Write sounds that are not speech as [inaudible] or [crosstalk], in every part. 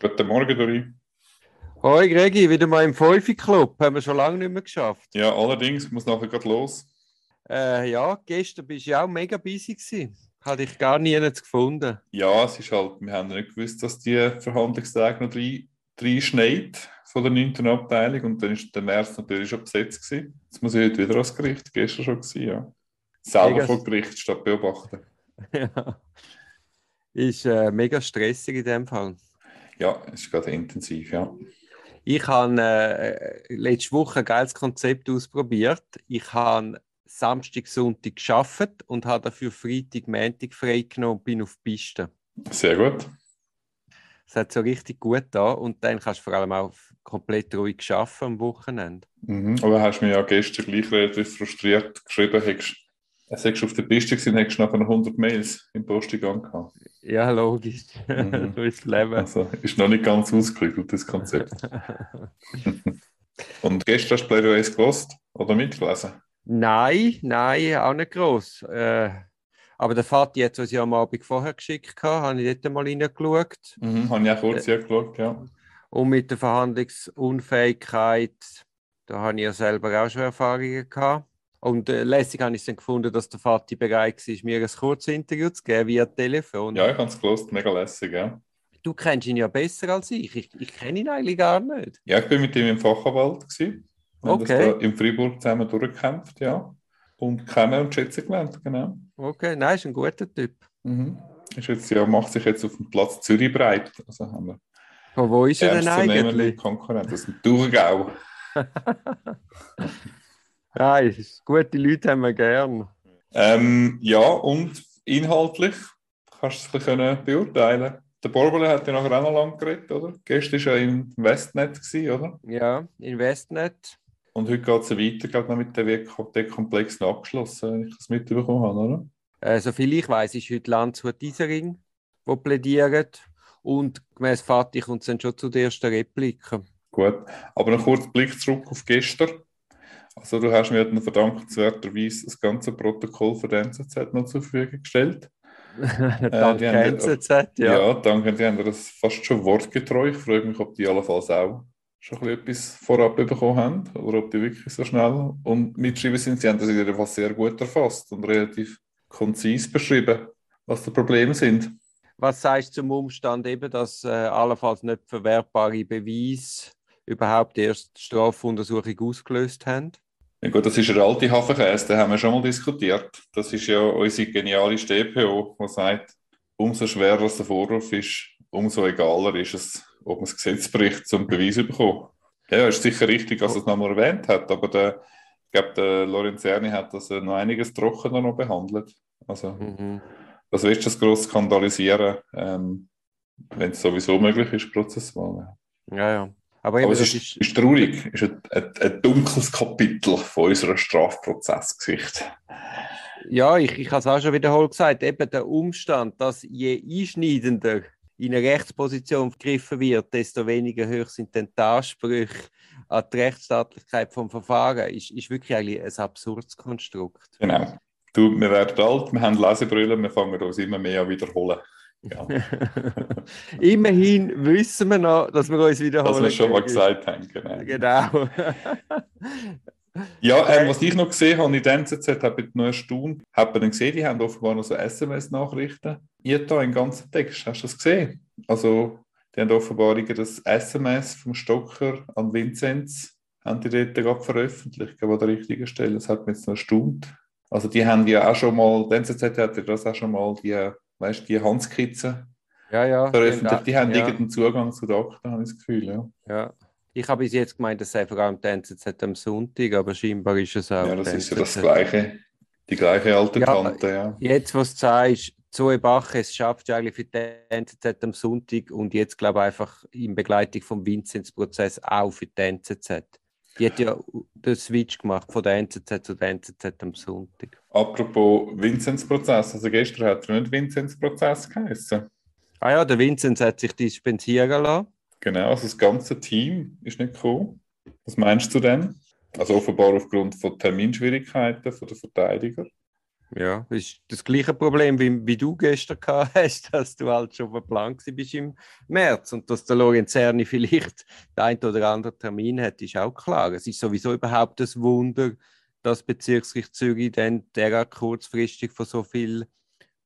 Guten Morgen, Dori. Hoi Gregi, wieder mal im Fünfi-Club. Haben wir schon lange nicht mehr geschafft. Ja, allerdings, muss nachher gerade los. Äh, ja, gestern bist du ja auch mega busy gewesen. Hatte ich gar nie gefunden. Ja, es ist halt, wir haben nicht gewusst, dass die Verhandlungstage noch drei, drei schneit von der 9. Abteilung und dann ist der März natürlich schon besetzt gewesen. Jetzt muss ich heute wieder ans Gericht, gestern schon gewesen, ja. Selber Mega- vor Gericht statt beobachten. [laughs] ja. Ist äh, mega stressig in dem Fall. Ja, es ist gerade intensiv, ja. Ich habe äh, letzte Woche ein geiles Konzept ausprobiert. Ich habe Samstag, Sonntag geschafft und habe dafür Freitag, Montag freigenommen und bin auf die Piste. Sehr gut. Es hat so richtig gut da und dann kannst du vor allem auch komplett ruhig arbeiten am Wochenende. Mhm. Aber hast mir ja gestern gleich relativ frustriert geschrieben, hättest, es hättest auf der Piste gewesen, hättest du nachher noch 100 Mails im Posteingang gehabt. Ja, logisch. Mhm. [laughs] so ist das Leben. Also ist noch nicht ganz ausgeklügelt, das Konzept. [laughs] Und gestern hast du Ace gelost oder mitgelesen? Nein, nein, auch nicht gross. Äh, aber der Vati hat uns ja am Abend vorher geschickt, habe ich dort mal reingeschaut. Mhm, habe ich auch kurz angeschaut, ja. Und mit der Verhandlungsunfähigkeit, da habe ich ja selber auch schon Erfahrungen gehabt. Und äh, lässig habe ich es dann gefunden, dass der Vati bereit war, mir ein kurzes Interview zu geben via Telefon. Ja, ich habe es gelost, mega lässig, ja. Du kennst ihn ja besser als ich. Ich, ich kenne ihn eigentlich gar nicht. Ja, ich bin mit ihm im Fachanwalt gewesen. Wir Okay. das da in Fribourg zusammen durchgekämpft, ja. Und kennen und schätzen gelernt, genau. Okay, nein, ist ein guter Typ. Mhm. Ist jetzt, ja, macht sich jetzt auf dem Platz Zürich breit. Also haben wir Von wo ist er denn eigentlich? Konkurrenz aus dem Thurgau. [laughs] Nein, gute Leute haben wir gern. Ähm, ja, und inhaltlich kannst du es ein bisschen beurteilen. Der Borbele hat ja nachher auch noch lange geredet, oder? Gestern war er im Westnet, oder? Ja, Investnet. Und heute geht es weiter, gerade noch mit dem WKT-Komplex noch abgeschlossen, wenn ich das mitbekommen habe, oder? Äh, soviel ich weiß, ist heute Landshut Isering, wo plädiert. Und gemäß Fatih kommt es dann schon zu der ersten Replike. Gut. Aber noch kurz Blick zurück auf gestern. Also, du hast mir dann verdankenswerterweise das ganze Protokoll für den NZZ noch zur Verfügung gestellt. [laughs] Dank die haben- NZZ, ja. Ja, danke. Die haben das fast schon wortgetreu. Ich frage mich, ob die allenfalls auch schon ein bisschen etwas vorab bekommen haben oder ob die wirklich so schnell und mitschreiben sind. Sie haben das Fall sehr gut erfasst und relativ konzis beschrieben, was die Probleme sind. Was sagst du zum Umstand eben, dass äh, allenfalls nicht verwertbare Beweise überhaupt erst die Strafuntersuchung ausgelöst haben? Ja gut, das ist eine alte Hafenkäse, den haben wir schon mal diskutiert. Das ist ja unsere geniale StPO, die sagt, umso schwerer es der Vorwurf ist, umso egaler ist es, ob man das Gesetz bricht, zum Beweis zu bekommen. Ja, ist sicher richtig, dass er es nochmal erwähnt hat, aber der, ich glaube, der Lorenzerni hat das äh, noch einiges trockener noch behandelt. Also, Mhm. das willst du das gross skandalisieren, ähm, wenn es sowieso möglich ist, prozessual. Ja, ja. Aber, Aber es das ist, ist traurig, es ist ein, ein, ein dunkles Kapitel von unserer Strafprozessgeschichte. Ja, ich, ich habe es auch schon wiederholt gesagt, eben der Umstand, dass je einschneidender in eine Rechtsposition gegriffen wird, desto weniger hoch sind dann die Ansprüche an die Rechtsstaatlichkeit vom Verfahren, ist, ist wirklich eigentlich ein absurdes Konstrukt. Genau. Du, wir werden alt, wir haben Lesebrille, wir fangen uns immer mehr an wiederholen. Ja, [laughs] Immerhin wissen wir noch, dass wir uns wiederholen. was wir schon mal gesagt haben. Genau. Genau. [laughs] Ja, ähm, was ich noch gesehen habe in der NZZ, habe ich noch erstaunt. Hat man dann gesehen, die haben offenbar noch so SMS-Nachrichten. Ihr da im ganzen Text, hast du das gesehen? Also, die haben offenbar das SMS vom Stocker an Vinzenz haben die dort gerade veröffentlicht, an der richtigen Stelle. Das hat mich jetzt noch erstaunt. Also, die haben ja auch schon mal, die NZZ hat ja das auch schon mal, die, weißt, die Handskizzen ja, ja. veröffentlicht. Die haben ja, irgendeinen Zugang zu Akten, habe ich das Gefühl. Ja, ja. Ich habe bis jetzt gemeint, das sei vor allem die NZZ am Sonntag, aber scheinbar ist es auch. ja das ist ja das. Gleiche. Die gleiche alte Ja, Tante, ja. Jetzt, was du sagst, Zoe Bach, es schafft ja eigentlich für die NZZ am Sonntag und jetzt, glaube ich, einfach in Begleitung vom Vinzenz-Prozess auch für die NZZ. Die hat ja den Switch gemacht von der NZZ zu der NZZ am Sonntag. Apropos Vinzenz-Prozess, also gestern hat er nicht Vinzenz-Prozess geheißen. Ah ja, der Vinzenz hat sich dispensieren lassen. Genau, also das ganze Team ist nicht gekommen. Was meinst du denn? Also offenbar aufgrund von Terminschwierigkeiten von der Verteidiger. Ja, das ist das gleiche Problem, wie, wie du gestern gehabt hast, [laughs] dass du halt schon verplant bist im März und dass der Lorenzerni vielleicht den einen oder anderen Termin hat, ist auch klar. Es ist sowieso überhaupt das Wunder, dass Bezirksgericht Zürich dann derart kurzfristig von so vielen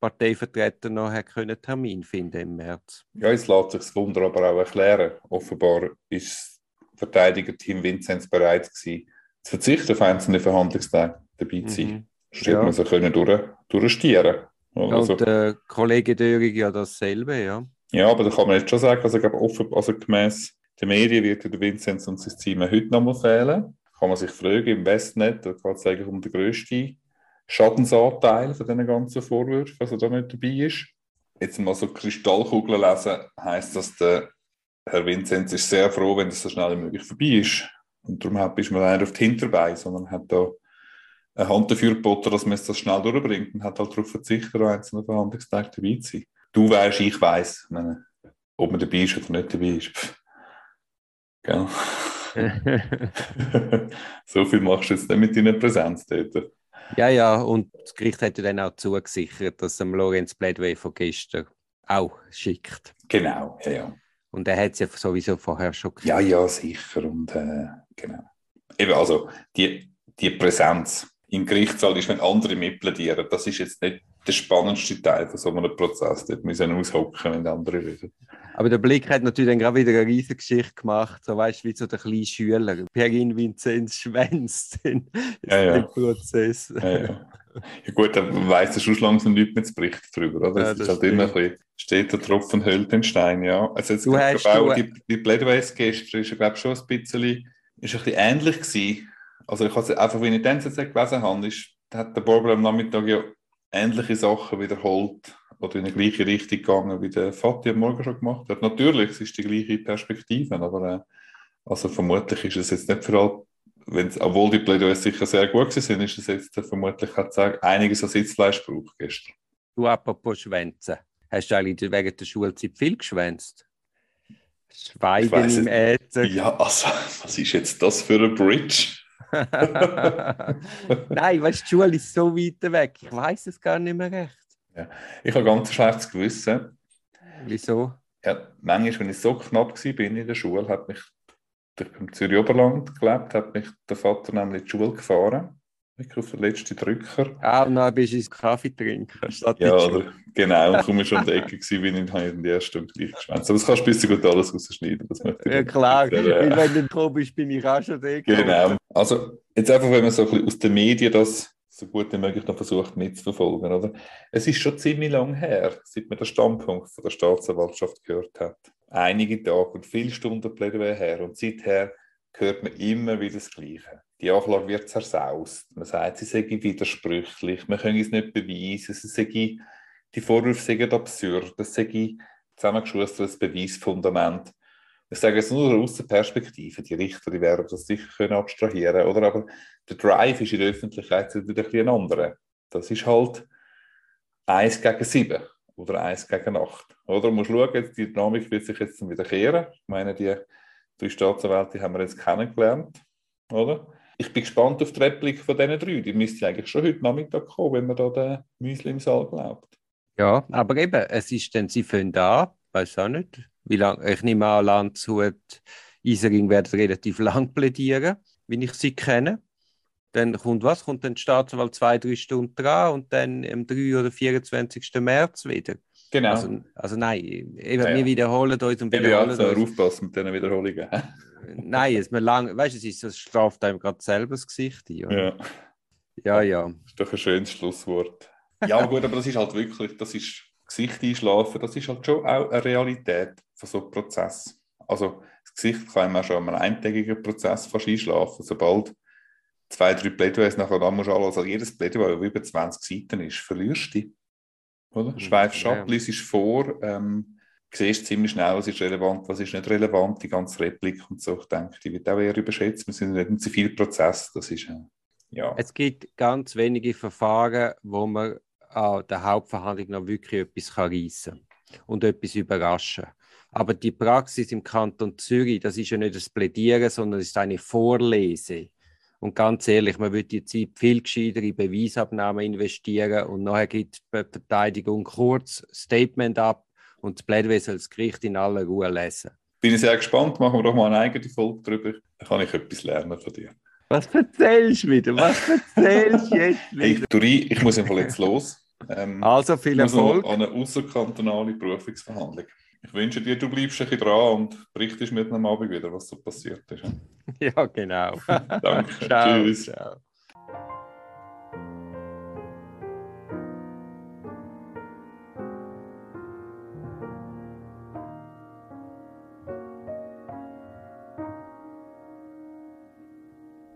Parteivertretern noch einen Termin finden im März. Ja, es lässt sich das Wunder aber auch erklären. Offenbar ist das Verteidigerteam Vinzenz bereit gewesen, zu verzichten auf einzelne Verhandlungstage dabei zu sein. Mhm. Statt ja. man sie können durch, durchstieren. Also, und der Kollege Döring ja dasselbe, ja. Ja, aber da kann man jetzt schon sagen, also, ich glaube, offen, also gemäß den Medien wird der Vinzenz und sein Team heute noch mal fehlen. Kann man sich fragen, im Westnet, da geht es eigentlich um den grössten Schadensanteil von diesen ganzen Vorwürfen, was er da nicht dabei ist. Jetzt mal so Kristallkugeln lesen, heisst das, der Herr Vinzenz ist sehr froh, wenn das so schnell wie möglich vorbei ist. Und darum ist man nicht auf die Hinterbeine, sondern hat da eine Hand dafür geboten, dass man das schnell durchbringt und hat halt darauf verzichtet, an einzelnen Verhandlungstagen dabei zu sein. Du weißt, ich weiß, ob man dabei ist oder nicht dabei ist. Gell? [laughs] so viel machst du jetzt nicht mit deiner Präsenz dort. Ja, ja, und das Gericht hat dann auch zugesichert, dass dem Lorenz Plädoyer von gestern auch schickt. Genau, ja, ja. Und er hat es ja sowieso vorher schon gesagt. Ja, ja, sicher. Und äh, genau. Eben, also die, die Präsenz im Gerichtssaal ist, wenn andere mitplädieren. Das ist jetzt nicht der spannendste Teil von so einem Prozess. Dort müssen aushocken, wenn andere reden. Aber der Blick hat natürlich dann gerade wieder eine riesige Geschichte gemacht. So weißt du, wie so der kleine Schüler. Perin Vinzenz schwänzt [laughs] in, ja, ja. Prozess. Ja, ja. ja gut, dann weiss er schon langsam nichts mehr zu berichten darüber. Oder? Ja, das ist halt immer ein bisschen, steht der Tropfen hüllt den Stein, ja. Also jetzt, du hast auch du... die, die Plädoyers gestern ist glaube ich, schon ein bisschen, ist ein bisschen ähnlich gewesen also ich habe einfach, wenn ich den NZZ gelesen habe, ist, hat der Barbara am Nachmittag ja ähnliche Sachen wiederholt oder in die gleiche Richtung gegangen, wie der Fatih am Morgen schon gemacht hat. Natürlich, es ist die gleiche Perspektive, aber äh, also vermutlich ist es jetzt nicht für alle, wenn's, obwohl die Plädoyers sicher sehr gut sind, ist es jetzt vermutlich hat sagen, einiges an Sitzfleisch gebraucht gestern. Du apropos Schwänzen, hast du eigentlich wegen der Schulzeit viel geschwänzt? Schweigen im Äther. Ja, also, [laughs] was ist jetzt das für ein Bridge? [laughs] Nein, weißt du, die Schule ist so weit weg. Ich weiß es gar nicht mehr recht. Ja. Ich habe ganz schlechtes Gewissen. Wieso? Ja, manchmal, wenn ich so knapp war in der Schule, hat mich, ich im Zürich Oberland gelebt, hat mich der Vater nämlich in die Schule gefahren wirklich auf den letzten Drücker. Ah, und dann bist du ins Kaffee trinken. [laughs] Ja, oder, genau. Und komme schon um die Ecke gewesen, bin ich in die erste Stunde gleich geschwänzt. Aber das kannst du ein bisschen gut alles rausschneiden. Das ja, klar. Weil wenn du dran bist, bin ich auch schon da. Genau. Also, jetzt einfach, wenn man so ein bisschen aus den Medien das so gut wie möglich noch versucht mitzuverfolgen. Oder? Es ist schon ziemlich lang her, seit man den Standpunkt von der Staatsanwaltschaft gehört hat. Einige Tage und viele Stunden Plädoyer her. Und seither hört man immer wieder das Gleiche die Anklage wird zersaust. Man sagt, sie sei widersprüchlich, man könne es nicht beweisen, sie sei, die Vorwürfe seien absurd, es sei zusammengeschussenes Beweisfundament. Ich sage es nur aus der Perspektive, die Richter die werden das sicher können abstrahieren oder aber der Drive ist in der Öffentlichkeit bisschen ein anderer. Das ist halt 1 gegen 7 oder 1 gegen 8. Oder man muss schauen, die Dynamik wird sich jetzt wieder kehren. Ich meine, die drei Staatsanwälte haben wir jetzt kennengelernt, oder? ich bin gespannt auf die Replik von diesen drei. Die müsste eigentlich schon heute Nachmittag kommen, wenn man da den Müsli im Saal glaubt. Ja, aber eben, es ist dann, sie fangen da, weiß auch nicht, wie lange, ich nehme an, Landshut, Isering werden relativ lang plädieren, wie ich sie kenne. Dann kommt was? Kommt dann die Staatsanwalt zwei, drei Stunden dran und dann am 3. oder 24. März wieder. Genau. Also, also nein, eben, ja, wir wiederholen uns und wiederholen uns. Ja, aufpassen mit diesen Wiederholungen. [laughs] Nein, es mir lang, weißt du, es ist, das straft einem gerade selber das Gesicht ein. Ja. Ja, ja. Das ist doch ein schönes Schlusswort. Ja, gut, aber das ist halt wirklich, das ist Gesicht einschlafen, das ist halt schon auch eine Realität von so einem Prozess. Also das Gesicht kann man schon einem eintägigen Prozess fast einschlafen, sobald zwei, drei Plädoyers nachher dann musst du alles, also jedes Plädoyer, das über 20 Seiten ist, verlierst du. Oder? Mhm. Schweifst ab, ja. vor, ähm, siehst ziemlich schnell, was ist relevant, was ist nicht relevant, die ganze Replik und so. Ich denke, die wird auch eher überschätzt. Wir sind nicht im Zivilprozess, das ist, äh, ja. Es gibt ganz wenige Verfahren, wo man an der Hauptverhandlung noch wirklich etwas reissen kann und etwas überraschen. Aber die Praxis im Kanton Zürich, das ist ja nicht das Plädieren, sondern es ist eine Vorlese. Und ganz ehrlich, man würde die Zeit viel gescheiter in Beweisabnahme investieren und nachher gibt die Verteidigung kurz Statement ab und das Plädoyer soll das Gericht in aller Ruhe lesen. Bin ich sehr gespannt, machen wir doch mal eine eigene Folge darüber. Da kann ich etwas lernen von dir. Was erzählst du wieder? Was erzählst du jetzt wieder? Hey, Duri, ich muss einfach jetzt los. Ähm, also viel Erfolg. An eine außerkantonale Berufungsverhandlung. Ich wünsche dir, du bleibst ein bisschen dran und berichtest mit einem Abend wieder, was so passiert ist. [laughs] Ja, genau. Danke. [laughs] ciao, Tschüss. Ciao.